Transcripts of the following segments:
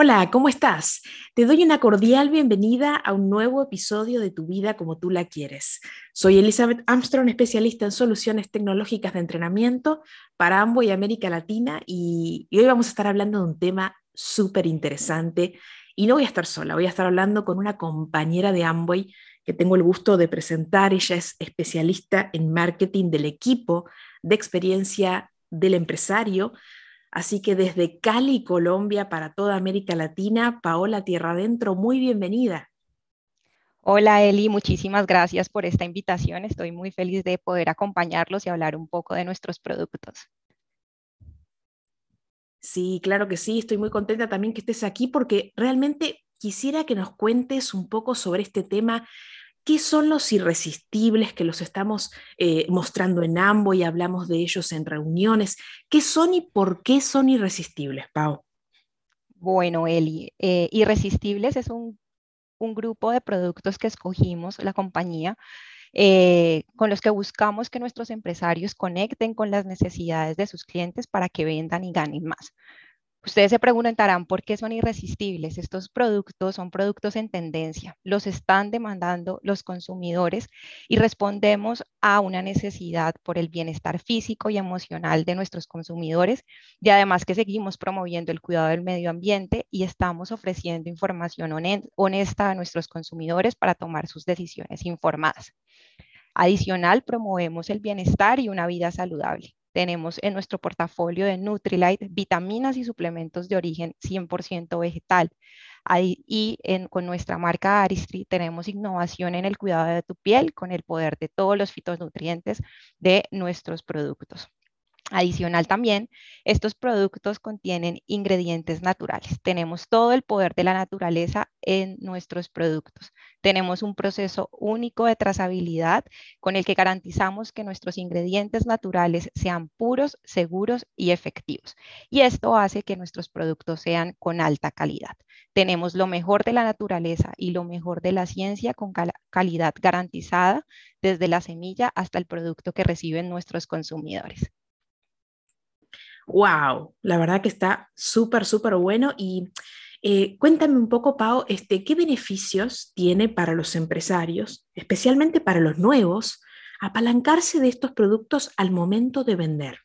Hola, ¿cómo estás? Te doy una cordial bienvenida a un nuevo episodio de Tu vida como tú la quieres. Soy Elizabeth Armstrong, especialista en soluciones tecnológicas de entrenamiento para Amway y América Latina y, hoy vamos a estar hablando de un tema súper interesante y no voy a estar sola, voy a estar hablando con una compañera de Amway que tengo el gusto de presentar. Ella es especialista en marketing del equipo de experiencia del empresario Así que desde Cali, Colombia, para toda América Latina, Paola Tierra Adentro, muy bienvenida. Hola Eli, muchísimas gracias por esta invitación. Estoy muy feliz de poder acompañarlos y hablar un poco de nuestros productos. Sí, claro que sí, estoy muy contenta también que estés aquí porque realmente quisiera que nos cuentes un poco sobre este tema ¿Qué son los irresistibles que los estamos eh, mostrando en ambos y hablamos de ellos en reuniones? ¿Qué son y por qué son irresistibles, Pau? Bueno, Eli, eh, irresistibles es un, grupo de productos que escogimos, la compañía, eh, con los que buscamos que nuestros empresarios conecten con las necesidades de sus clientes para que vendan y ganen más. Ustedes se preguntarán por qué son irresistibles. Estos productos son productos en tendencia, los están demandando los consumidores y respondemos a una necesidad por el bienestar físico y emocional de nuestros consumidores y además que seguimos promoviendo el cuidado del medio ambiente y estamos ofreciendo información honesta a nuestros consumidores para tomar sus decisiones informadas. Adicional, promovemos el bienestar y una vida saludable. Tenemos en nuestro portafolio de Nutrilite vitaminas y suplementos de origen 100% vegetal. y con nuestra marca Aristri tenemos innovación en el cuidado de tu piel con el poder de todos los fitonutrientes de nuestros productos. Adicional también, estos productos contienen ingredientes naturales. Tenemos todo el poder de la naturaleza en nuestros productos. Tenemos un proceso único de trazabilidad con el que garantizamos que nuestros ingredientes naturales sean puros, seguros y efectivos. Y esto hace que nuestros productos sean con alta calidad. Tenemos lo mejor de la naturaleza y lo mejor de la ciencia con calidad garantizada desde la semilla hasta el producto que reciben nuestros consumidores wow, la verdad que está súper, súper bueno. Y eh, cuéntame un poco, Pau, este, ¿qué beneficios tiene para los empresarios, especialmente para los nuevos, apalancarse de estos productos al momento de vender?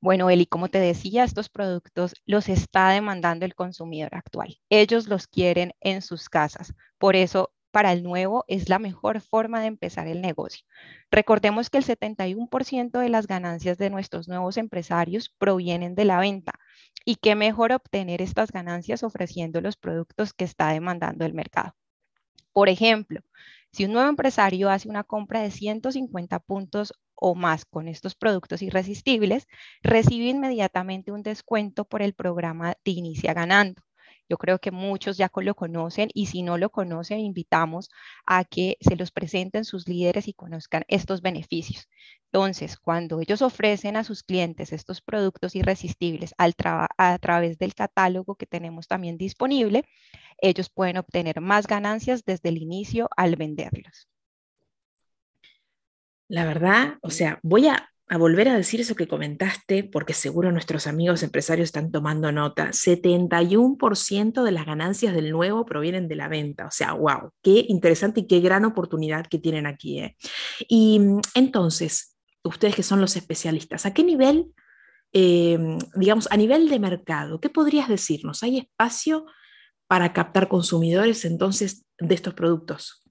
Bueno, Eli, como te decía, estos productos los está demandando el consumidor actual. Ellos los quieren en sus casas. Por eso para el nuevo es la mejor forma de empezar el negocio. Recordemos que el 71% de las ganancias de nuestros nuevos empresarios provienen de la venta y qué mejor obtener estas ganancias ofreciendo los productos que está demandando el mercado. Por ejemplo, si un nuevo empresario hace una compra de 150 puntos o más con estos productos irresistibles, recibe inmediatamente un descuento por el programa de Inicia Ganando. Yo creo que muchos ya lo conocen y si no lo conocen, invitamos a que se los presenten sus líderes y conozcan estos beneficios. Entonces, cuando ellos ofrecen a sus clientes estos productos irresistibles a través del catálogo que tenemos también disponible, ellos pueden obtener más ganancias desde el inicio al venderlos. La verdad, o sea, voy a a volver a decir eso que comentaste, porque seguro nuestros amigos empresarios están tomando nota. 71% de las ganancias del nuevo provienen de la venta. O sea, wow, qué interesante y qué gran oportunidad que tienen aquí. ¿eh? Y mm, entonces, ustedes que son los especialistas, ¿a qué nivel, em, digamos, a nivel de mercado, qué podrías decirnos? ¿Hay espacio para captar consumidores entonces de estos productos?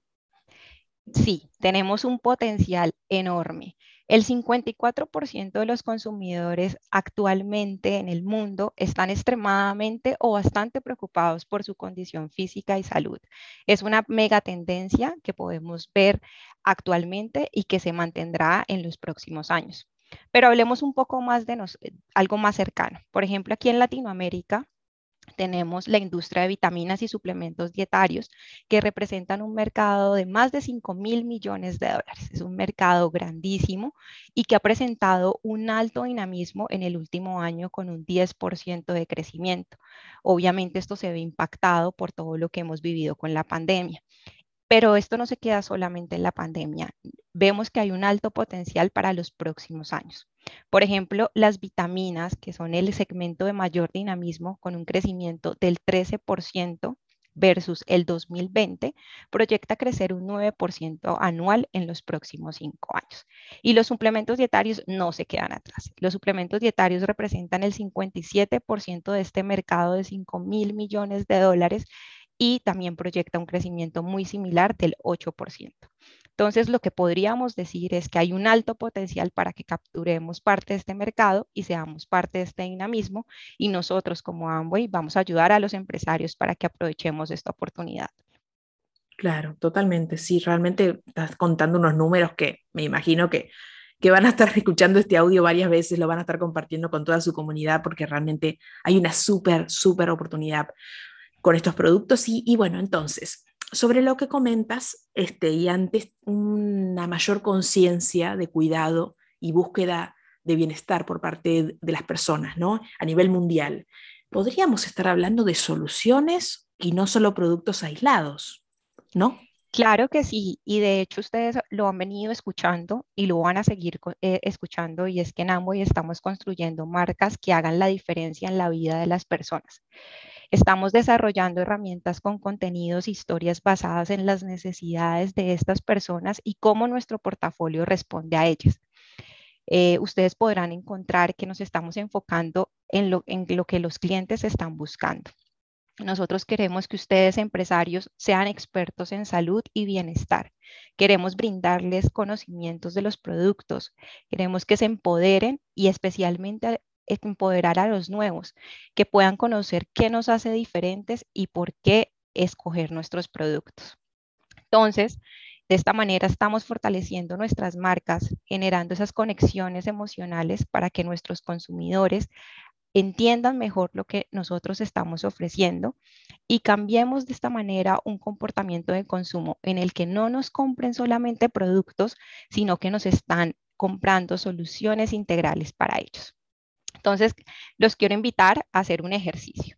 Sí, tenemos un potencial enorme. El 54% de los consumidores actualmente en el mundo están extremadamente o bastante preocupados por su condición física y salud. Es una mega tendencia que podemos ver actualmente y que se mantendrá en los próximos años. Pero hablemos un poco más de algo más cercano. Por ejemplo, aquí en Latinoamérica tenemos la industria de vitaminas y suplementos dietarios, que representan un mercado de más de 5 mil millones de dólares. Es un mercado grandísimo y que ha presentado un alto dinamismo en el último año con un 10% de crecimiento. Obviamente esto se ve impactado por todo lo que hemos vivido con la pandemia. Pero esto no se queda solamente en la pandemia. Vemos que hay un alto potencial para los próximos años. Por ejemplo, las vitaminas, que son el segmento de mayor dinamismo con un crecimiento del 13% versus el 2020, proyecta crecer un 9% anual en los próximos cinco años. Y los suplementos dietarios no se quedan atrás. Los suplementos dietarios representan el 57% de este mercado de 5 mil millones de dólares y también proyecta un crecimiento muy similar del 8%. Entonces, lo que podríamos decir es que hay un alto potencial para que capturemos parte de este mercado y seamos parte de este dinamismo y nosotros como Amway vamos a ayudar a los empresarios para que aprovechemos esta oportunidad. Claro, totalmente. Sí, realmente estás contando unos números que me imagino que, que van a estar escuchando este audio varias veces, lo van a estar compartiendo con toda su comunidad porque realmente hay una súper, súper oportunidad con estos productos. Y, y bueno, entonces, sobre lo que comentas, este, y antes una mayor conciencia de cuidado y búsqueda de bienestar por parte de las personas, ¿no? A nivel mundial. Podríamos estar hablando de soluciones y no solo productos aislados, ¿no? Claro que sí, y de hecho ustedes lo han venido escuchando y lo van a seguir eh, escuchando, y es que en Amway estamos construyendo marcas que hagan la diferencia en la vida de las personas. Estamos desarrollando herramientas con contenidos, historias basadas en las necesidades de estas personas y cómo nuestro portafolio responde a ellas. Eh, ustedes podrán encontrar que nos estamos enfocando en lo, en lo que los clientes están buscando. Nosotros queremos que ustedes, empresarios, sean expertos en salud y bienestar. Queremos brindarles conocimientos de los productos. Queremos que se empoderen y especialmente empoderar a los nuevos, que puedan conocer qué nos hace diferentes y por qué escoger nuestros productos. Entonces, de esta manera estamos fortaleciendo nuestras marcas, generando esas conexiones emocionales para que nuestros consumidores entiendan mejor lo que nosotros estamos ofreciendo y cambiemos de esta manera un comportamiento de consumo en el que no nos compren solamente productos, sino que nos están comprando soluciones integrales para ellos. Entonces, los quiero invitar a hacer un ejercicio.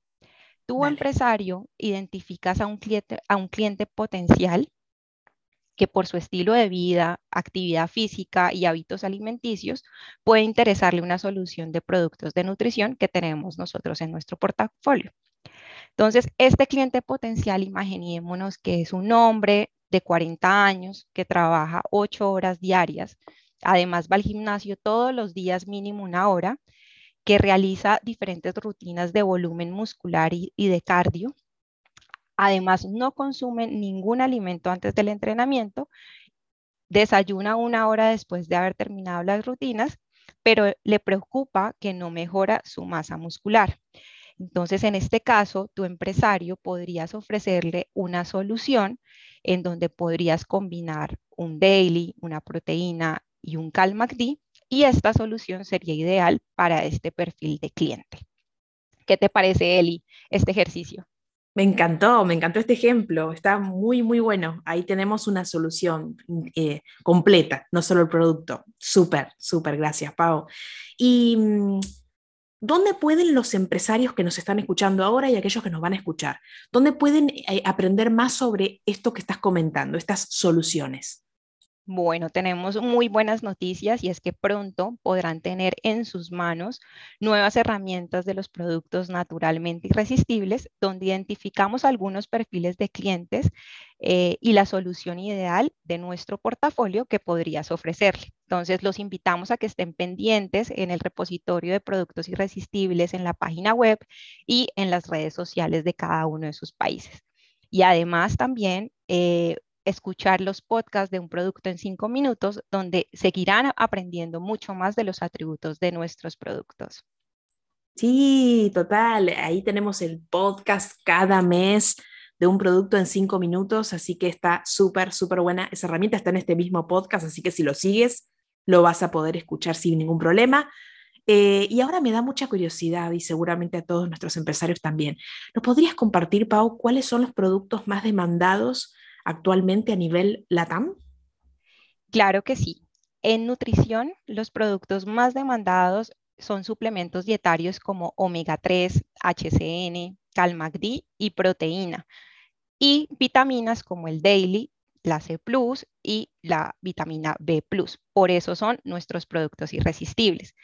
Tú, empresario, identificas a un, cliente, a un cliente potencial que por su estilo de vida, actividad física y hábitos alimenticios puede interesarle una solución de productos de nutrición que tenemos nosotros en nuestro portafolio. Entonces, este cliente potencial, imaginémonos que es un hombre de 40 años que trabaja 8 horas diarias, además va al gimnasio todos los días mínimo una hora que realiza diferentes rutinas de volumen muscular y, de cardio. Además, no consume ningún alimento antes del entrenamiento, desayuna una hora después de haber terminado las rutinas, pero le preocupa que no mejora su masa muscular. Entonces, en este caso, tu empresario podrías ofrecerle una solución en donde podrías combinar un daily, una proteína y un CalMACD y esta solución sería ideal para este perfil de cliente. ¿Qué te parece, Eli, este ejercicio? Me encantó, me encantó este ejemplo, está muy, muy bueno. Ahí tenemos una solución eh, completa, no solo el producto. Súper, súper, gracias, Pau. ¿Y mm, dónde pueden los empresarios que nos están escuchando ahora y aquellos que nos van a escuchar, dónde pueden eh, aprender más sobre esto que estás comentando, estas soluciones? Bueno, tenemos muy buenas noticias y es que pronto podrán tener en sus manos nuevas herramientas de los productos naturalmente irresistibles, donde identificamos algunos perfiles de clientes eh, y la solución ideal de nuestro portafolio que podrías ofrecerle. Entonces, los invitamos a que estén pendientes en el repositorio de productos irresistibles en la página web y en las redes sociales de cada uno de sus países. Y además también eh, escuchar los podcasts de un producto en cinco minutos, donde seguirán aprendiendo mucho más de los atributos de nuestros productos. Sí, total. Ahí tenemos el podcast cada mes de un producto en cinco minutos, así que está súper, súper buena. Esa herramienta está en este mismo podcast, así que si lo sigues, lo vas a poder escuchar sin ningún problema. Eh, y ahora me da mucha curiosidad y seguramente a todos nuestros empresarios también. ¿Nos podrías compartir, Pau, cuáles son los productos más demandados actualmente a nivel LATAM? Claro que sí. En nutrición, los productos más demandados son suplementos dietarios como omega 3, HCN, CalMACD y proteína. Y vitaminas como el Daily, la C y la vitamina B. Por eso son nuestros productos irresistibles.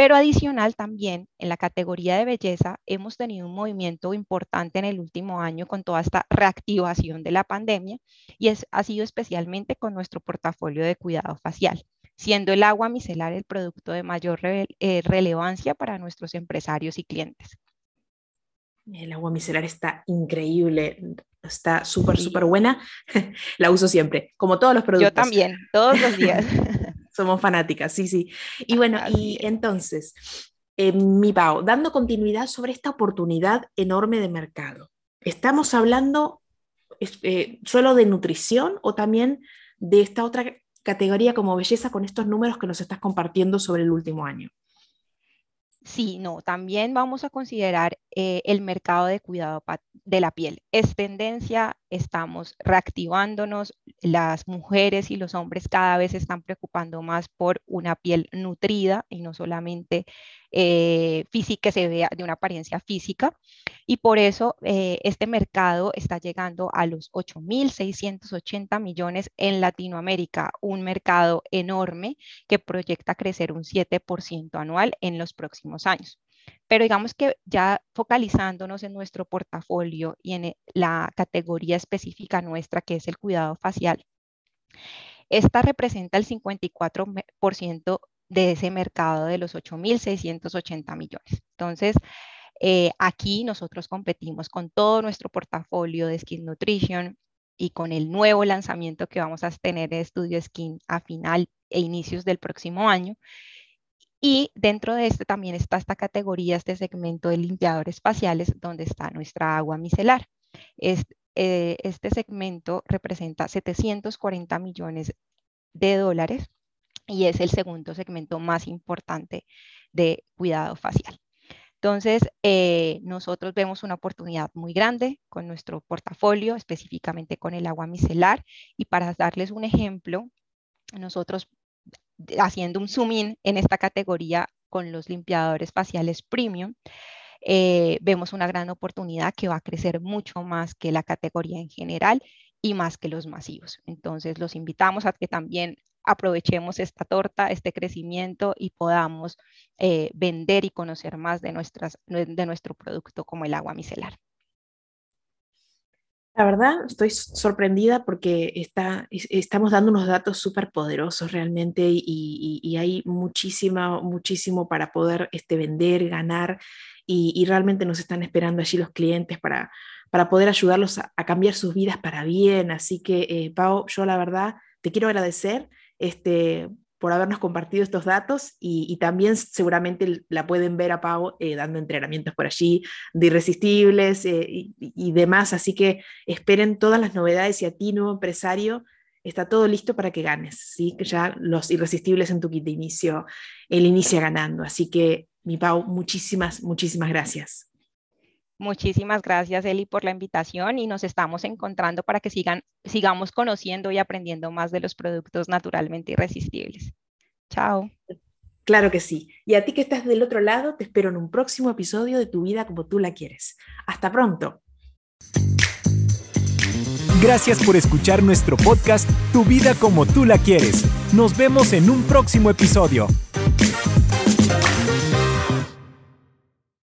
Pero adicional también en la categoría de belleza hemos tenido un movimiento importante en el último año con toda esta reactivación de la pandemia y es, ha sido especialmente con nuestro portafolio de cuidado facial, siendo el agua micelar el producto de mayor eh, relevancia para nuestros empresarios y clientes. El agua micelar está increíble, está súper, súper buena. la uso siempre, como todos los productos. Yo también, todos los días. Somos fanáticas, sí, sí. Y bueno, y entonces, eh, mi Pau, dando continuidad sobre esta oportunidad enorme de mercado, ¿estamos hablando eh, solo de nutrición o también de esta otra categoría como belleza con estos números que nos estás compartiendo sobre el último año? Sí, no, también vamos a considerar eh, el mercado de cuidado de la piel. Es tendencia, estamos reactivándonos, las mujeres y los hombres cada vez están preocupando más por una piel nutrida y no solamente eh, física, que se vea de una apariencia física. Y por eso eh, este mercado está llegando a los 8.680 millones en Latinoamérica, un mercado enorme que proyecta crecer un 7% anual en los próximos años. Pero digamos que ya focalizándonos en nuestro portafolio y en eh, la categoría específica nuestra, que es el cuidado facial, esta representa el 54% de ese mercado de los 8.680 millones. Entonces, eh, aquí nosotros competimos con todo nuestro portafolio de Skin Nutrition y con el nuevo lanzamiento que vamos a tener de Estudio Skin a final e inicios del próximo año. Y dentro de este también está esta categoría, este segmento de limpiadores faciales, donde está nuestra agua micelar. Eh, este segmento representa 740 millones de dólares y es el segundo segmento más importante de cuidado facial. Entonces, eh, nosotros vemos una oportunidad muy grande con nuestro portafolio, específicamente con el agua micelar. Y para darles un ejemplo, nosotros haciendo un zoom in en esta categoría con los limpiadores faciales premium, eh, vemos una gran oportunidad que va a crecer mucho más que la categoría en general y más que los masivos. Entonces, los invitamos a que también aprovechemos esta torta, este crecimiento y podamos eh, vender y conocer más de, de nuestro producto como el agua micelar. La verdad, estoy sorprendida porque está, estamos dando unos datos súper poderosos realmente y, hay muchísima, muchísimo para poder este, vender, ganar y, realmente nos están esperando allí los clientes para, para poder ayudarlos a, cambiar sus vidas para bien. Así que, eh, Pau, yo la verdad te quiero agradecer este, por habernos compartido estos datos y, también seguramente la pueden ver a Pau eh, dando entrenamientos por allí de irresistibles eh, y, demás, así que esperen todas las novedades y a ti, nuevo empresario, está todo listo para que ganes, ¿sí? ya los irresistibles en tu kit de inicio, él inicia ganando, así que mi Pau, muchísimas, muchísimas gracias. Muchísimas gracias, Eli, por la invitación y nos estamos encontrando para que sigan, sigamos conociendo y aprendiendo más de los productos naturalmente irresistibles. Chao. Claro que sí. Y a ti que estás del otro lado, te espero en un próximo episodio de Tu vida como tú la quieres. Hasta pronto. Gracias por escuchar nuestro podcast Tu vida como tú la quieres. Nos vemos en un próximo episodio.